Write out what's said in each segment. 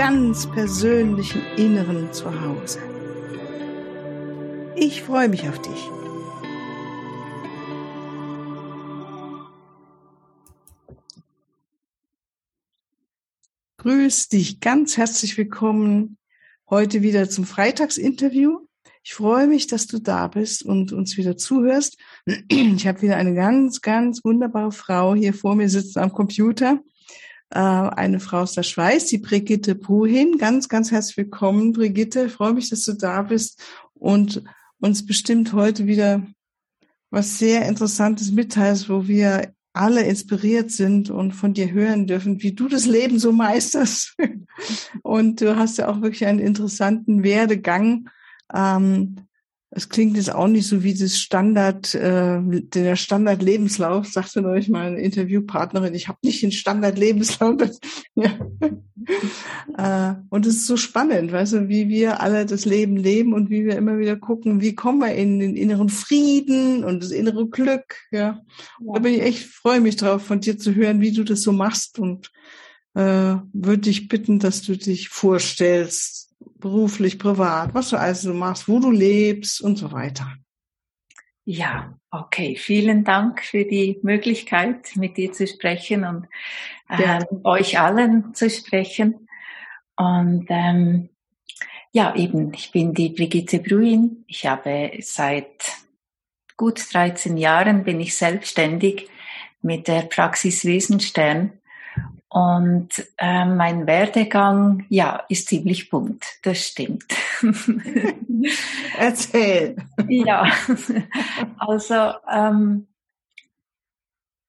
ganz persönlichen Inneren zu Hause. Ich freue mich auf dich. Grüß dich, ganz herzlich willkommen heute wieder zum Freitagsinterview. Ich freue mich, dass du da bist und uns wieder zuhörst. Ich habe wieder eine ganz, ganz wunderbare Frau hier vor mir sitzen am Computer eine Frau aus der Schweiz, die Brigitte Bruhin. Ganz, ganz herzlich willkommen, Brigitte. Ich freue mich, dass du da bist und uns bestimmt heute wieder was sehr Interessantes mitteilst, wo wir alle inspiriert sind und von dir hören dürfen, wie du das Leben so meisterst. und du hast ja auch wirklich einen interessanten Werdegang. Ähm, es klingt jetzt auch nicht so wie das Standard, äh, der Standard-Lebenslauf, sagte neulich mal eine Interviewpartnerin, ich habe nicht den Standard-Lebenslauf. ja. äh, und es ist so spannend, weißt du, wie wir alle das Leben leben und wie wir immer wieder gucken, wie kommen wir in den inneren Frieden und das innere Glück. Ja, ja. da bin ich echt, freue mich drauf, von dir zu hören, wie du das so machst und äh, würde dich bitten, dass du dich vorstellst, beruflich, privat, was du also machst, wo du lebst und so weiter. Ja, okay. Vielen Dank für die Möglichkeit, mit dir zu sprechen und äh, euch allen zu sprechen. Und ähm, ja, eben, ich bin die Brigitte Bruin. Ich habe seit gut 13 Jahren bin ich selbstständig mit der Praxis Wesenstern und äh, mein Werdegang, ja, ist ziemlich bunt, das stimmt. Erzähl. ja, also ähm,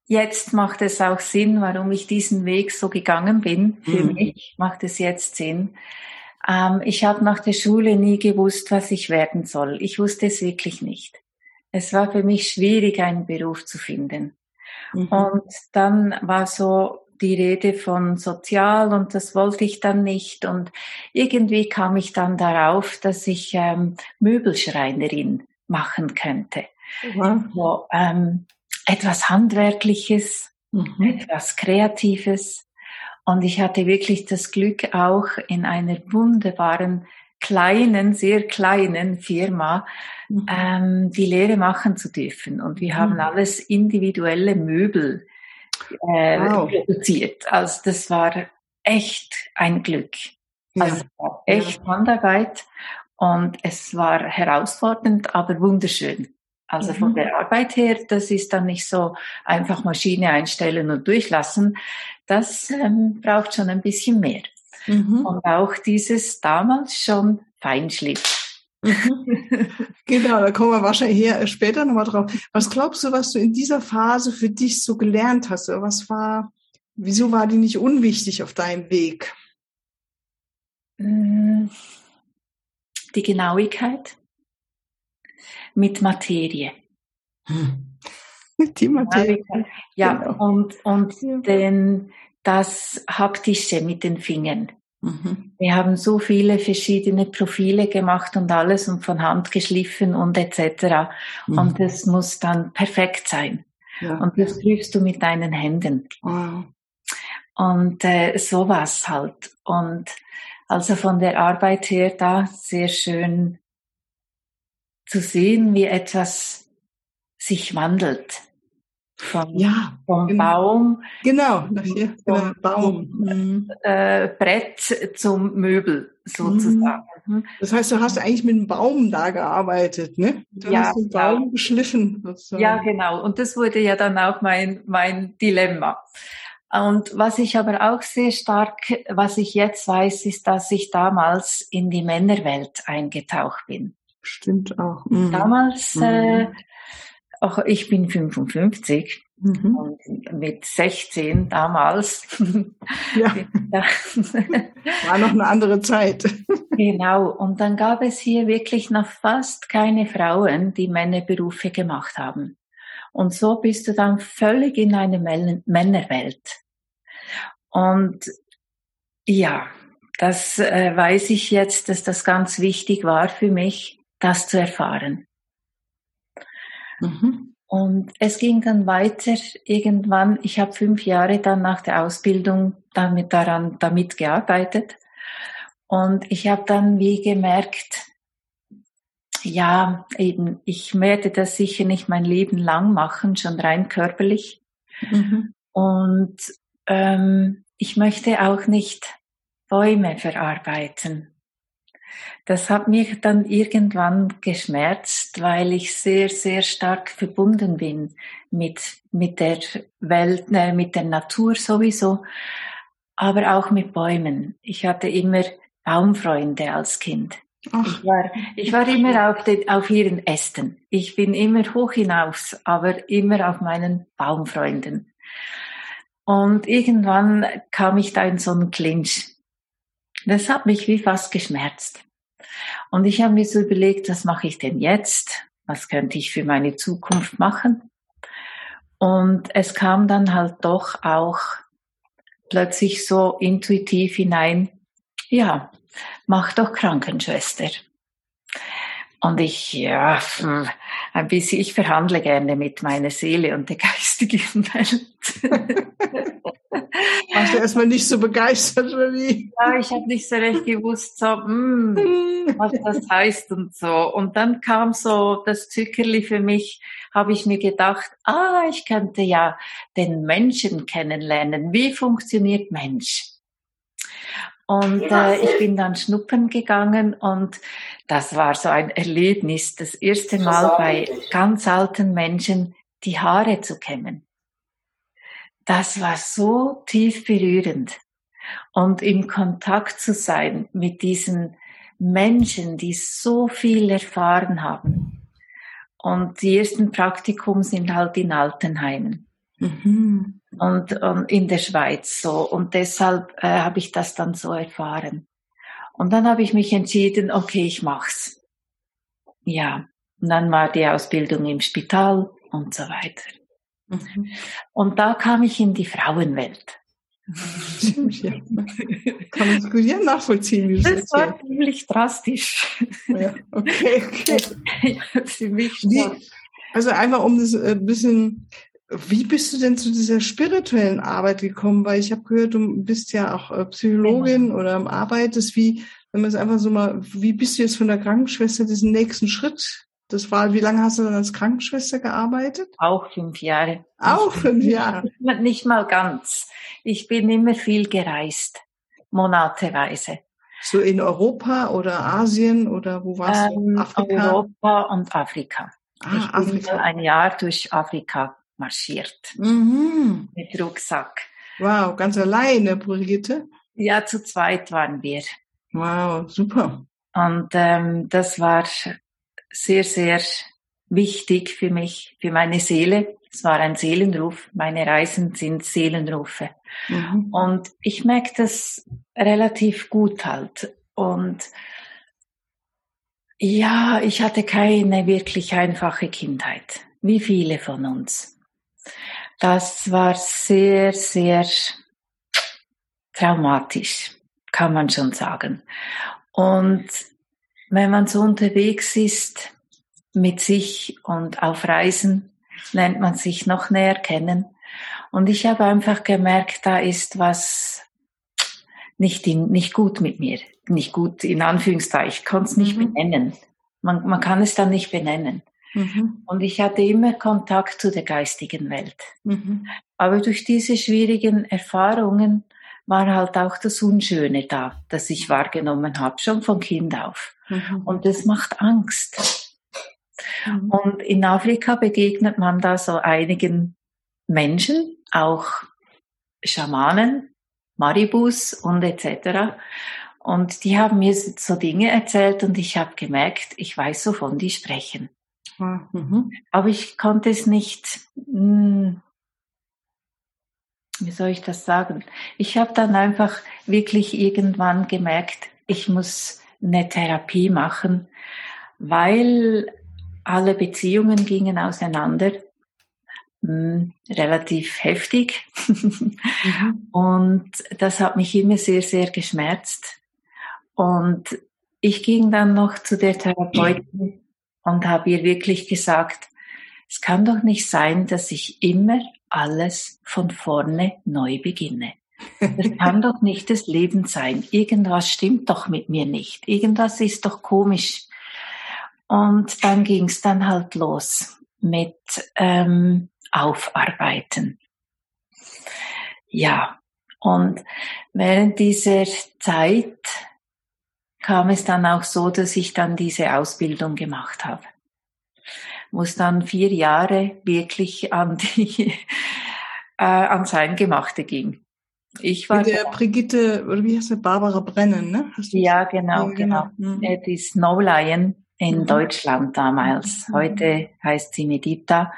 jetzt macht es auch Sinn, warum ich diesen Weg so gegangen bin. Für mhm. mich macht es jetzt Sinn. Ähm, ich habe nach der Schule nie gewusst, was ich werden soll. Ich wusste es wirklich nicht. Es war für mich schwierig, einen Beruf zu finden. Mhm. Und dann war so die Rede von sozial und das wollte ich dann nicht. Und irgendwie kam ich dann darauf, dass ich ähm, Möbelschreinerin machen könnte. Mhm. So, ähm, etwas Handwerkliches, mhm. etwas Kreatives. Und ich hatte wirklich das Glück, auch in einer wunderbaren, kleinen, sehr kleinen Firma mhm. ähm, die Lehre machen zu dürfen. Und wir haben mhm. alles individuelle Möbel äh, wow. produziert. Also das war echt ein Glück. Also ja. echt. Handarbeit und es war herausfordernd, aber wunderschön. Also mhm. von der Arbeit her, das ist dann nicht so einfach Maschine einstellen und durchlassen. Das ähm, braucht schon ein bisschen mehr. Mhm. Und auch dieses damals schon Feinschliff. Genau, da kommen wir wahrscheinlich hier später nochmal drauf. Was glaubst du, was du in dieser Phase für dich so gelernt hast? Was war, wieso war die nicht unwichtig auf deinem Weg? Mm, die Genauigkeit mit Materie. Die Materie. Ja, genau. und, und ja. Den, das Haptische mit den Fingern. Mhm. Wir haben so viele verschiedene Profile gemacht und alles und von Hand geschliffen und etc. Mhm. Und es muss dann perfekt sein. Ja. Und das prüfst du mit deinen Händen. Wow. Und äh, sowas halt. Und also von der Arbeit her da sehr schön zu sehen, wie etwas sich wandelt. Vom, ja, vom genau. Baum. Genau, hier, genau, Baum. Mhm. Äh, Brett zum Möbel sozusagen. Mhm. Das heißt, du hast eigentlich mit einem Baum da gearbeitet, ne? Du ja, hast den Baum genau. geschliffen. Sozusagen. Ja, genau. Und das wurde ja dann auch mein, mein Dilemma. Und was ich aber auch sehr stark, was ich jetzt weiß, ist, dass ich damals in die Männerwelt eingetaucht bin. Stimmt auch. Mhm. Damals mhm. Äh, auch ich bin 55 Mhm. Und mit 16 damals. Ja. War noch eine andere Zeit. Genau. Und dann gab es hier wirklich noch fast keine Frauen, die Männerberufe gemacht haben. Und so bist du dann völlig in eine Männerwelt. Und ja, das äh, weiß ich jetzt, dass das ganz wichtig war für mich, das zu erfahren. Mhm. Und es ging dann weiter irgendwann. Ich habe fünf Jahre dann nach der Ausbildung damit daran damit gearbeitet und ich habe dann wie gemerkt, ja, eben, ich werde das sicher nicht mein Leben lang machen, schon rein körperlich. Mhm. Und ähm, ich möchte auch nicht Bäume verarbeiten. Das hat mich dann irgendwann geschmerzt, weil ich sehr, sehr stark verbunden bin mit, mit der Welt, äh, mit der Natur sowieso, aber auch mit Bäumen. Ich hatte immer Baumfreunde als Kind. Ich war, ich war immer auf, den, auf ihren Ästen. Ich bin immer hoch hinaus, aber immer auf meinen Baumfreunden. Und irgendwann kam ich da in so einen Clinch. Das hat mich wie fast geschmerzt. Und ich habe mir so überlegt, was mache ich denn jetzt? Was könnte ich für meine Zukunft machen? Und es kam dann halt doch auch plötzlich so intuitiv hinein, ja, mach doch Krankenschwester. Und ich, ja, hm, ein bisschen, ich verhandle gerne mit meiner Seele und der geistigen Welt. Warst du erstmal nicht so begeistert, oder wie? Ja, ich habe nicht so recht gewusst, so, mh, hm, was das heißt und so. Und dann kam so das Zückerli für mich, habe ich mir gedacht, ah, ich könnte ja den Menschen kennenlernen. Wie funktioniert Mensch? Und äh, ich bin dann schnuppern gegangen und das war so ein Erlebnis, das erste Mal bei ganz alten Menschen die Haare zu kämmen. Das war so tief berührend. Und im Kontakt zu sein mit diesen Menschen, die so viel erfahren haben. Und die ersten Praktikum sind halt in Altenheimen. Mhm und, und in der Schweiz so. Und deshalb äh, habe ich das dann so erfahren. Und dann habe ich mich entschieden, okay, ich mach's. Ja. Und dann war die Ausbildung im Spital und so weiter. Mhm. Und da kam ich in die Frauenwelt. ja. Kann man gut ja nachvollziehen, wie das Das war ziemlich drastisch. Ja, okay, okay. für mich wie, also einmal, um das ein bisschen wie bist du denn zu dieser spirituellen Arbeit gekommen? Weil ich habe gehört, du bist ja auch äh, Psychologin genau. oder arbeitest. Wie, wenn man es einfach so mal, wie bist du jetzt von der Krankenschwester diesen nächsten Schritt? Das war, wie lange hast du dann als Krankenschwester gearbeitet? Auch fünf Jahre. Auch fünf Jahre. Nicht mal ganz. Ich bin immer viel gereist, monateweise. So in Europa oder Asien oder wo warst ähm, du? Afrika? Europa und Afrika. Ah, ich bin Afrika. ein Jahr durch Afrika marschiert. Mhm. Mit Rucksack. Wow, ganz alleine, Brigitte? Ja, zu zweit waren wir. Wow, super. Und ähm, das war sehr, sehr wichtig für mich, für meine Seele. Es war ein Seelenruf. Meine Reisen sind Seelenrufe. Mhm. Und ich merke das relativ gut halt. Und ja, ich hatte keine wirklich einfache Kindheit, wie viele von uns. Das war sehr, sehr traumatisch, kann man schon sagen. Und wenn man so unterwegs ist mit sich und auf Reisen, lernt man sich noch näher kennen. Und ich habe einfach gemerkt, da ist was nicht, in, nicht gut mit mir. Nicht gut in Anführungszeichen. Ich konnte es nicht mhm. benennen. Man, man kann es dann nicht benennen. Mhm. Und ich hatte immer Kontakt zu der geistigen Welt. Mhm. Aber durch diese schwierigen Erfahrungen war halt auch das Unschöne da, das ich wahrgenommen habe, schon von Kind auf. Mhm. Und das macht Angst. Mhm. Und in Afrika begegnet man da so einigen Menschen, auch Schamanen, Maribus und etc. Und die haben mir so Dinge erzählt und ich habe gemerkt, ich weiß, wovon die sprechen. Mhm. Aber ich konnte es nicht mh, hm, wie soll ich das sagen? Ich habe dann einfach wirklich irgendwann gemerkt, ich muss eine Therapie machen, weil alle Beziehungen gingen auseinander, hm, relativ heftig. Mhm. Und das hat mich immer sehr, sehr geschmerzt. Und ich ging dann noch zu der Therapeutin und habe ihr wirklich gesagt, es kann doch nicht sein, dass ich immer alles von vorne neu beginne. Das kann doch nicht das Leben sein. Irgendwas stimmt doch mit mir nicht. Irgendwas ist doch komisch. Und dann ging es dann halt los mit ähm, Aufarbeiten. Ja, und während dieser Zeit kam es dann auch so, dass ich dann diese Ausbildung gemacht habe. Muss dann vier Jahre wirklich an die äh, ans Eingemachte ging. Ich war Mit der Brigitte, oder wie heißt sie, Barbara Brennen, ne? ja, genau, ja, genau. genau. Mhm. Die Snow Lion in mhm. Deutschland damals. Mhm. Heute heißt sie Medita,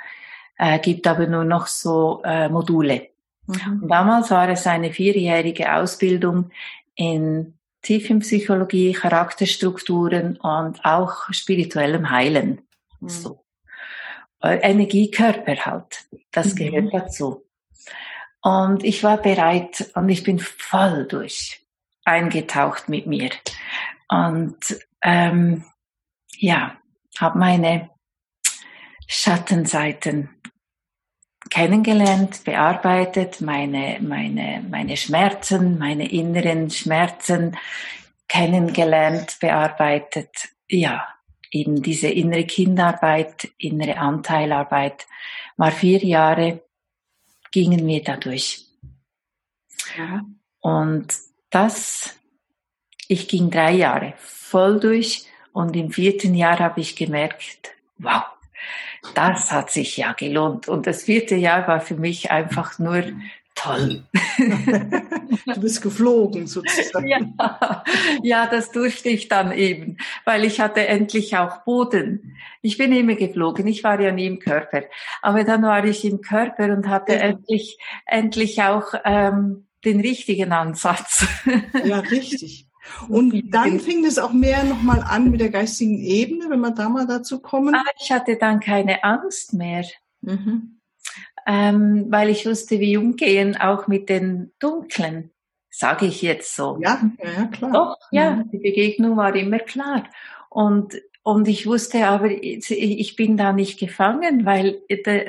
äh, gibt aber nur noch so äh, Module. Mhm. damals war es eine vierjährige Ausbildung in Tiefenpsychologie, Charakterstrukturen und auch spirituellem Heilen. Mhm. So. Äh, Energiekörper halt. Das mhm. gehört dazu. Und ich war bereit und ich bin voll durch eingetaucht mit mir. Und ähm, ja, habe meine Schattenseiten kennengelernt, bearbeitet, meine, meine, meine Schmerzen, meine inneren Schmerzen kennengelernt, bearbeitet. Ja, eben diese innere Kindarbeit, innere Anteilarbeit war vier Jahre, gingen wir dadurch. Ja. Und das, ich ging drei Jahre voll durch und im vierten Jahr habe ich gemerkt, wow, das hat sich ja gelohnt. Und das vierte Jahr war für mich einfach nur toll. du bist geflogen sozusagen. Ja, ja, das durfte ich dann eben, weil ich hatte endlich auch Boden. Ich bin immer geflogen, ich war ja nie im Körper. Aber dann war ich im Körper und hatte ja. endlich, endlich auch ähm, den richtigen Ansatz. Ja, richtig. Und dann fing es auch mehr nochmal an mit der geistigen Ebene, wenn wir da mal dazu kommen. Ah, ich hatte dann keine Angst mehr. Mhm. Ähm, weil ich wusste, wie umgehen, auch mit den Dunklen, sage ich jetzt so. Ja, ja, klar. Doch, ja, mhm. die Begegnung war immer klar. Und, und ich wusste aber, ich bin da nicht gefangen, weil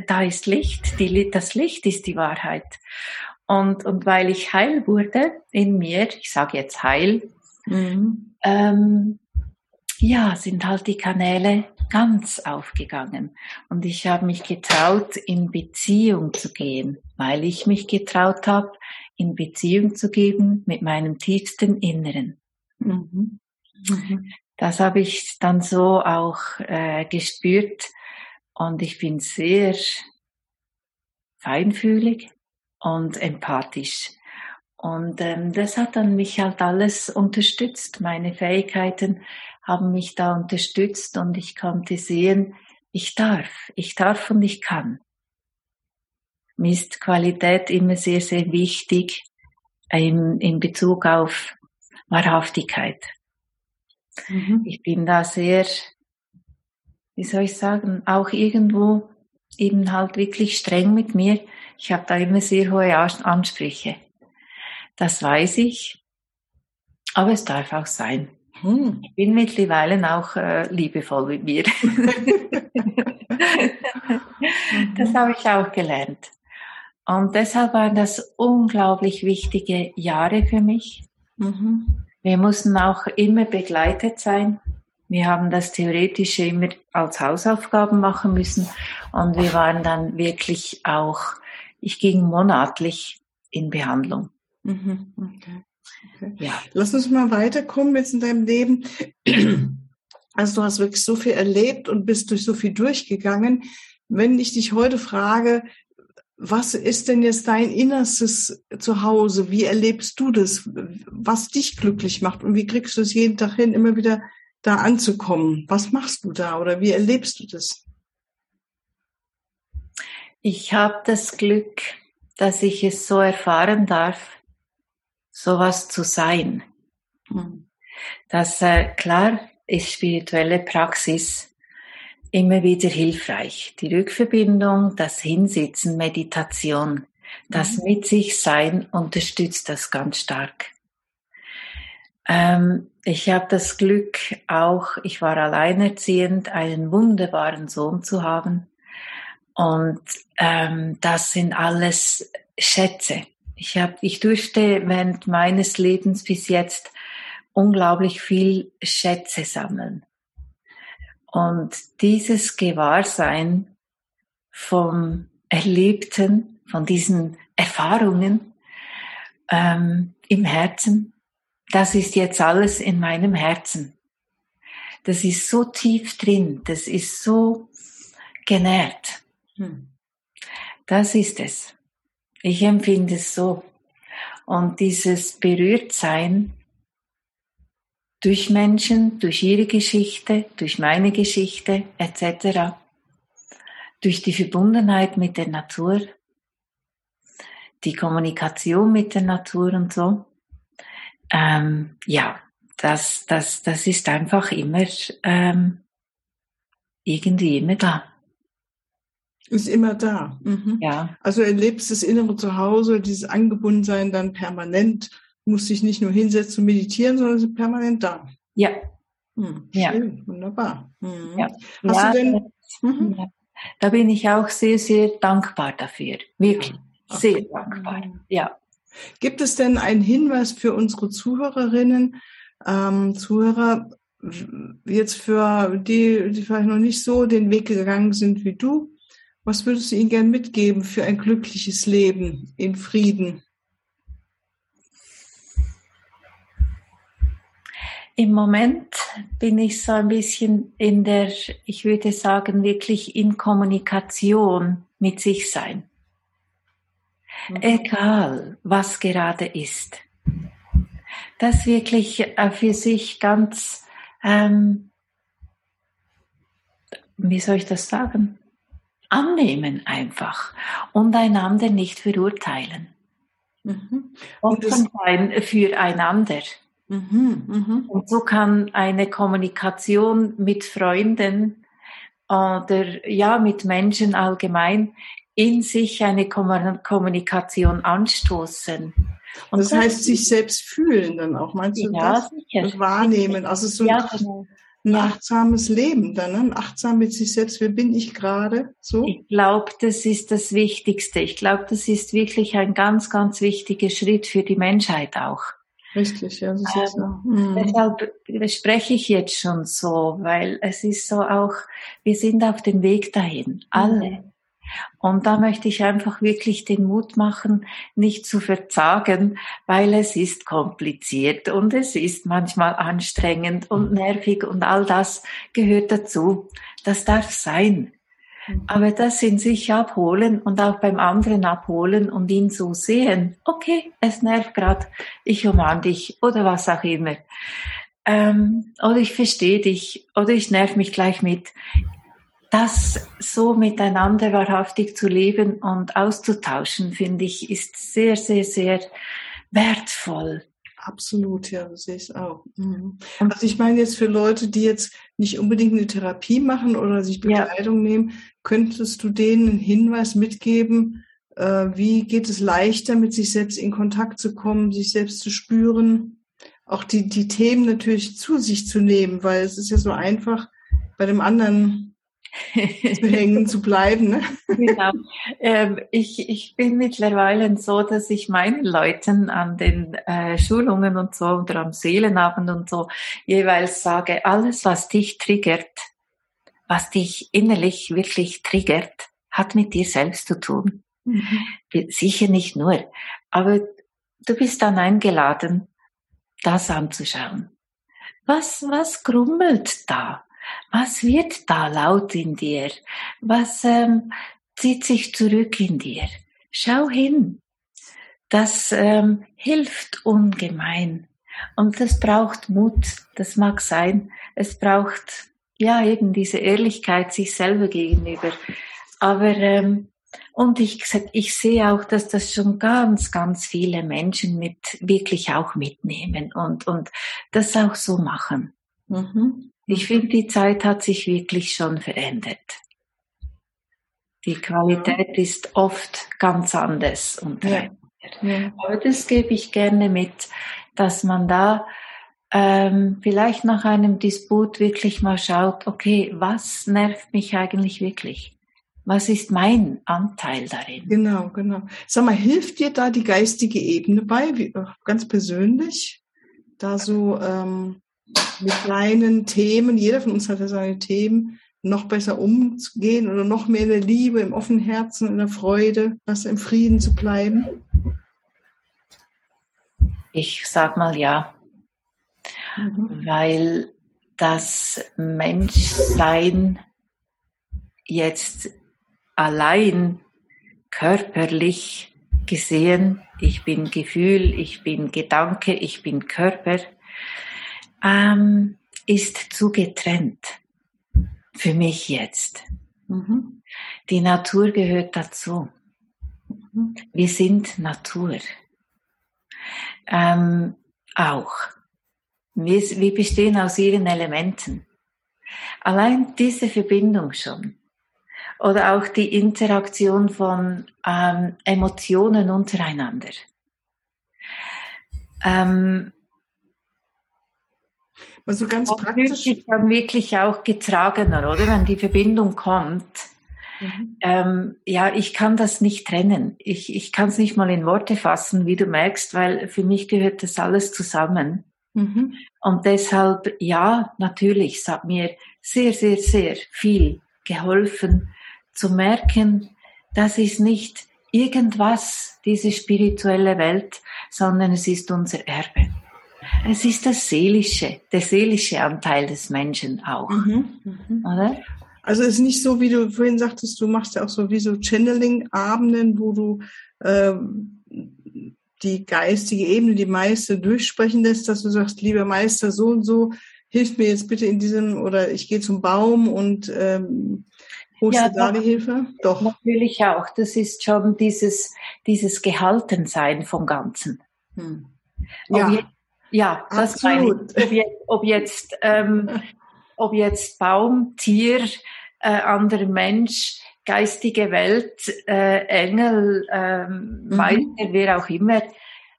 da ist Licht, die, das Licht ist die Wahrheit. Und, und weil ich heil wurde in mir, ich sage jetzt heil, Mhm. Ähm, ja, sind halt die Kanäle ganz aufgegangen. Und ich habe mich getraut, in Beziehung zu gehen, weil ich mich getraut habe, in Beziehung zu geben mit meinem tiefsten Inneren. Mhm. Mhm. Das habe ich dann so auch äh, gespürt und ich bin sehr feinfühlig und empathisch. Und ähm, das hat dann mich halt alles unterstützt. Meine Fähigkeiten haben mich da unterstützt und ich konnte sehen, ich darf, ich darf und ich kann. Mir ist Qualität immer sehr, sehr wichtig in, in Bezug auf Wahrhaftigkeit. Mhm. Ich bin da sehr, wie soll ich sagen, auch irgendwo eben halt wirklich streng mit mir. Ich habe da immer sehr hohe Ansprüche. Das weiß ich. Aber es darf auch sein. Hm. Ich bin mittlerweile auch äh, liebevoll mit mir. das habe ich auch gelernt. Und deshalb waren das unglaublich wichtige Jahre für mich. Mhm. Wir mussten auch immer begleitet sein. Wir haben das Theoretische immer als Hausaufgaben machen müssen. Und wir waren dann wirklich auch, ich ging monatlich in Behandlung. Mhm, okay. Okay. Ja. Lass uns mal weiterkommen jetzt in deinem Leben. Also du hast wirklich so viel erlebt und bist durch so viel durchgegangen. Wenn ich dich heute frage, was ist denn jetzt dein innerstes Zuhause? Wie erlebst du das? Was dich glücklich macht? Und wie kriegst du es jeden Tag hin, immer wieder da anzukommen? Was machst du da oder wie erlebst du das? Ich habe das Glück, dass ich es so erfahren darf, sowas zu sein. Mhm. Das äh, klar ist spirituelle Praxis immer wieder hilfreich. Die Rückverbindung, das Hinsitzen, Meditation, das mhm. mit sich sein unterstützt das ganz stark. Ähm, ich habe das Glück auch, ich war alleinerziehend, einen wunderbaren Sohn zu haben. Und ähm, das sind alles Schätze. Ich, hab, ich durfte während meines Lebens bis jetzt unglaublich viel Schätze sammeln. Und dieses Gewahrsein vom Erlebten, von diesen Erfahrungen ähm, im Herzen, das ist jetzt alles in meinem Herzen. Das ist so tief drin, das ist so genährt. Hm. Das ist es. Ich empfinde es so. Und dieses Berührtsein durch Menschen, durch ihre Geschichte, durch meine Geschichte etc., durch die Verbundenheit mit der Natur, die Kommunikation mit der Natur und so, ähm, ja, das, das, das ist einfach immer ähm, irgendwie immer da. Ist immer da. Mhm. Ja. Also erlebst das innere Zuhause, dieses Angebundensein dann permanent, muss dich nicht nur hinsetzen und meditieren, sondern ist permanent da. Ja. Hm, ja. Schön, wunderbar. Mhm. Ja. Hast ja, du denn? Mhm. Ja. Da bin ich auch sehr, sehr dankbar dafür. Wirklich. Ja. Sehr dankbar. Ja. Gibt es denn einen Hinweis für unsere Zuhörerinnen, ähm, Zuhörer, jetzt für die, die vielleicht noch nicht so den Weg gegangen sind wie du? Was würdest du ihnen gern mitgeben für ein glückliches Leben in Frieden? Im Moment bin ich so ein bisschen in der, ich würde sagen, wirklich in Kommunikation mit sich sein. Mhm. Egal, was gerade ist. Das wirklich äh, für sich ganz, ähm, wie soll ich das sagen? Annehmen einfach und einander nicht verurteilen. Mhm. Offen sein füreinander. Mhm, mh. Und so kann eine Kommunikation mit Freunden oder ja mit Menschen allgemein in sich eine Kommunikation anstoßen. Und das heißt, sich selbst fühlen dann auch, meinst du ja, das? Sicher. Wahrnehmen, also so ja, genau. Ein achtsames Leben dann, ne? achtsam mit sich selbst, wer bin ich gerade? So? Ich glaube, das ist das Wichtigste. Ich glaube, das ist wirklich ein ganz, ganz wichtiger Schritt für die Menschheit auch. Richtig, ja. Das ist ähm, so. mhm. Deshalb spreche ich jetzt schon so, weil es ist so auch, wir sind auf dem Weg dahin, alle. Mhm. Und da möchte ich einfach wirklich den Mut machen, nicht zu verzagen, weil es ist kompliziert und es ist manchmal anstrengend und nervig und all das gehört dazu. Das darf sein. Mhm. Aber das in sich abholen und auch beim anderen abholen und ihn so sehen, okay, es nervt gerade, ich umarm dich oder was auch immer. Ähm, oder ich verstehe dich oder ich nerv mich gleich mit das so miteinander wahrhaftig zu leben und auszutauschen, finde ich, ist sehr, sehr, sehr wertvoll. Absolut, ja, das sehe ich auch. Mhm. Also ich meine jetzt für Leute, die jetzt nicht unbedingt eine Therapie machen oder sich Bekleidung ja. nehmen, könntest du denen einen Hinweis mitgeben, äh, wie geht es leichter, mit sich selbst in Kontakt zu kommen, sich selbst zu spüren, auch die, die Themen natürlich zu sich zu nehmen, weil es ist ja so einfach, bei dem anderen zu hängen zu bleiben. Ne? Genau. Ähm, ich, ich bin mittlerweile so, dass ich meinen Leuten an den äh, Schulungen und so oder am Seelenabend und so jeweils sage, alles, was dich triggert, was dich innerlich wirklich triggert, hat mit dir selbst zu tun. Mhm. Sicher nicht nur, aber du bist dann eingeladen, das anzuschauen. Was, was grummelt da? Was wird da laut in dir? Was ähm, zieht sich zurück in dir? Schau hin. Das ähm, hilft ungemein. Und das braucht Mut. Das mag sein. Es braucht ja eben diese Ehrlichkeit sich selber gegenüber. Aber ähm, Und ich, ich sehe auch, dass das schon ganz, ganz viele Menschen mit wirklich auch mitnehmen und, und das auch so machen. Mhm. Ich finde, die Zeit hat sich wirklich schon verändert. Die Qualität ist oft ganz anders und ja. ja. Aber das gebe ich gerne mit, dass man da ähm, vielleicht nach einem Disput wirklich mal schaut, okay, was nervt mich eigentlich wirklich? Was ist mein Anteil darin? Genau, genau. Sag mal, hilft dir da die geistige Ebene bei, wie, ganz persönlich, da so ähm, mit kleinen Themen, jeder von uns hat ja seine Themen, noch besser umzugehen oder noch mehr in der Liebe, im offenen Herzen, in der Freude, was im Frieden zu bleiben? Ich sag mal ja, mhm. weil das Menschsein jetzt allein körperlich gesehen, ich bin Gefühl, ich bin Gedanke, ich bin Körper, ähm, ist zu getrennt. Für mich jetzt. Mhm. Die Natur gehört dazu. Mhm. Wir sind Natur. Ähm, auch. Wir, wir bestehen aus ihren Elementen. Allein diese Verbindung schon. Oder auch die Interaktion von ähm, Emotionen untereinander. Ähm, also ganz und praktisch. Sich dann wirklich auch getragener, oder? Wenn die Verbindung kommt. Mhm. Ähm, ja, ich kann das nicht trennen. Ich, ich kann es nicht mal in Worte fassen, wie du merkst, weil für mich gehört das alles zusammen. Mhm. Und deshalb, ja, natürlich, es hat mir sehr, sehr, sehr viel geholfen zu merken, das ist nicht irgendwas, diese spirituelle Welt, sondern es ist unser Erbe. Es ist das Seelische, der seelische Anteil des Menschen auch. Mhm, mhm. Oder? Also es ist nicht so, wie du vorhin sagtest, du machst ja auch so wie so Channeling-Abenden, wo du äh, die geistige Ebene, die Meister durchsprechen lässt, dass du sagst, lieber Meister, so und so, hilf mir jetzt bitte in diesem, oder ich gehe zum Baum und ähm, holst ja, du da doch, die Hilfe? Doch. Natürlich auch. Das ist schon dieses, dieses Gehaltensein vom Ganzen. Hm. Ja. Ja, das Absolut. meine ich. Ob jetzt, ob jetzt, ähm, ob jetzt Baum, Tier, äh, anderer Mensch, geistige Welt, äh, Engel, mhm. Meister, wer auch immer,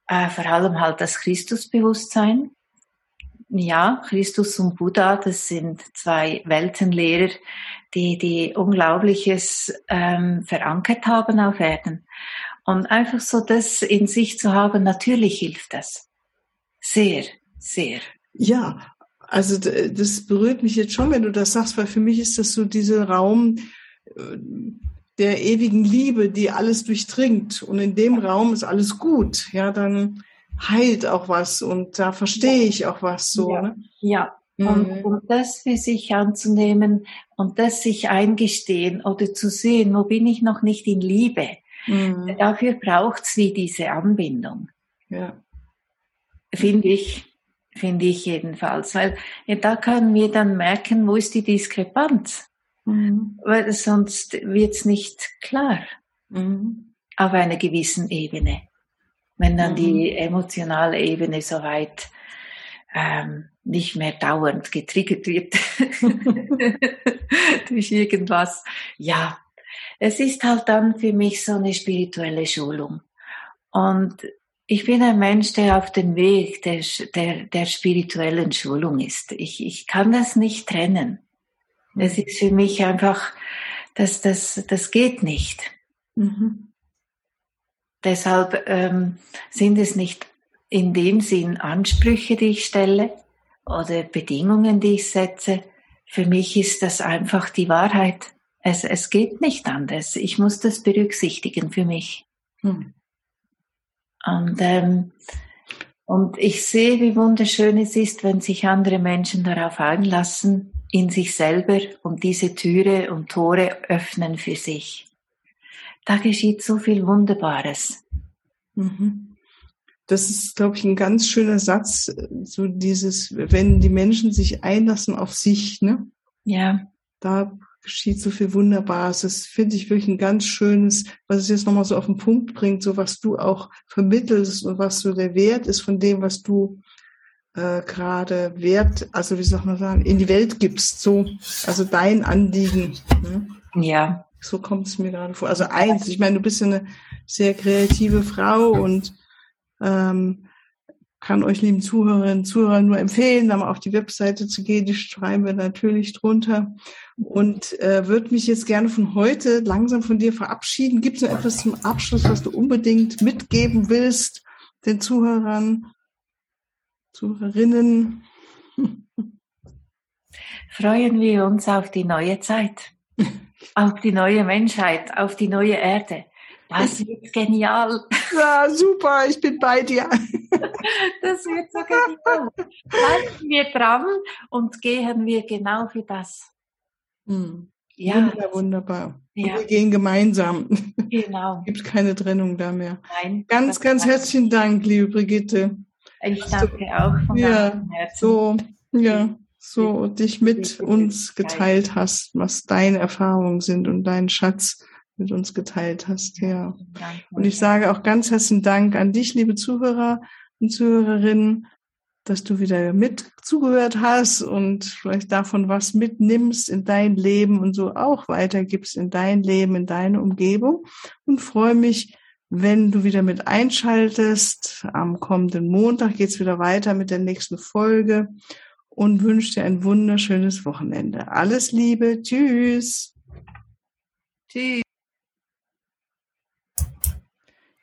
äh, vor allem halt das Christusbewusstsein. Ja, Christus und Buddha, das sind zwei Weltenlehrer, die, die Unglaubliches ähm, verankert haben auf Erden. Und einfach so das in sich zu haben, natürlich hilft das. Sehr, sehr. Ja, also das berührt mich jetzt schon, wenn du das sagst, weil für mich ist das so dieser Raum äh, der ewigen Liebe, die alles durchdringt. Und in dem Raum ist alles gut. Ja, dann heilt auch was und da verstehe ich auch was so. Ja, ne? ja. Mhm. Und, und das für sich anzunehmen und das sich eingestehen oder zu sehen, wo bin ich noch nicht in Liebe. Mhm. Dafür braucht's wie diese Anbindung. Ja. Finde ich, finde ich jedenfalls. Weil ja, da können wir dann merken, wo ist die Diskrepanz. Mhm. Weil sonst wird's nicht klar. Mhm. Auf einer gewissen Ebene. Wenn dann mhm. die emotionale Ebene soweit ähm, nicht mehr dauernd getriggert wird durch irgendwas. Ja, es ist halt dann für mich so eine spirituelle Schulung. Und ich bin ein Mensch, der auf dem Weg der, der, der spirituellen Schulung ist. Ich, ich kann das nicht trennen. Es ist für mich einfach, das, das, das geht nicht. Mhm. Deshalb ähm, sind es nicht in dem Sinn Ansprüche, die ich stelle oder Bedingungen, die ich setze. Für mich ist das einfach die Wahrheit. Es, es geht nicht anders. Ich muss das berücksichtigen für mich. Mhm. Und, ähm, und ich sehe, wie wunderschön es ist, wenn sich andere Menschen darauf einlassen, in sich selber und diese Türe und Tore öffnen für sich. Da geschieht so viel Wunderbares. Mhm. Das ist, glaube ich, ein ganz schöner Satz, so dieses, wenn die Menschen sich einlassen auf sich, ne? Ja. Da geschieht so viel Wunderbares. Das finde ich wirklich ein ganz schönes, was es jetzt nochmal so auf den Punkt bringt, so was du auch vermittelst und was so der Wert ist von dem, was du äh, gerade Wert, also wie soll man sagen, in die Welt gibst. So, also dein Anliegen. Ne? Ja. So kommt es mir gerade vor. Also eins, ich meine, du bist ja eine sehr kreative Frau und ähm, kann euch lieben Zuhörerinnen und Zuhörer nur empfehlen, da mal auf die Webseite zu gehen. Die schreiben wir natürlich drunter. Und äh, würde mich jetzt gerne von heute langsam von dir verabschieden. Gibt es noch etwas zum Abschluss, was du unbedingt mitgeben willst den Zuhörern, Zuhörerinnen? Freuen wir uns auf die neue Zeit, auf die neue Menschheit, auf die neue Erde. Das wird genial. Ja, super, ich bin bei dir. Das wird so genial. Bleiben wir dran und gehen wir genau für das. Hm. Ja. Wunderbar, wunderbar. Ja. Wir gehen gemeinsam. Genau. Gibt keine Trennung da mehr. Nein. Ganz, ganz herzlichen Dank, liebe Brigitte. Ich danke auch von ja, Herzen. So, ja, so dich mit uns geteilt hast, was deine Erfahrungen sind und dein Schatz mit uns geteilt hast. Ja. Und ich sage auch ganz herzlichen Dank an dich, liebe Zuhörer und Zuhörerinnen, dass du wieder mit zugehört hast und vielleicht davon was mitnimmst in dein Leben und so auch weitergibst in dein Leben, in deine Umgebung. Und freue mich, wenn du wieder mit einschaltest. Am kommenden Montag geht's wieder weiter mit der nächsten Folge und wünsche dir ein wunderschönes Wochenende. Alles Liebe. Tschüss. Tschüss.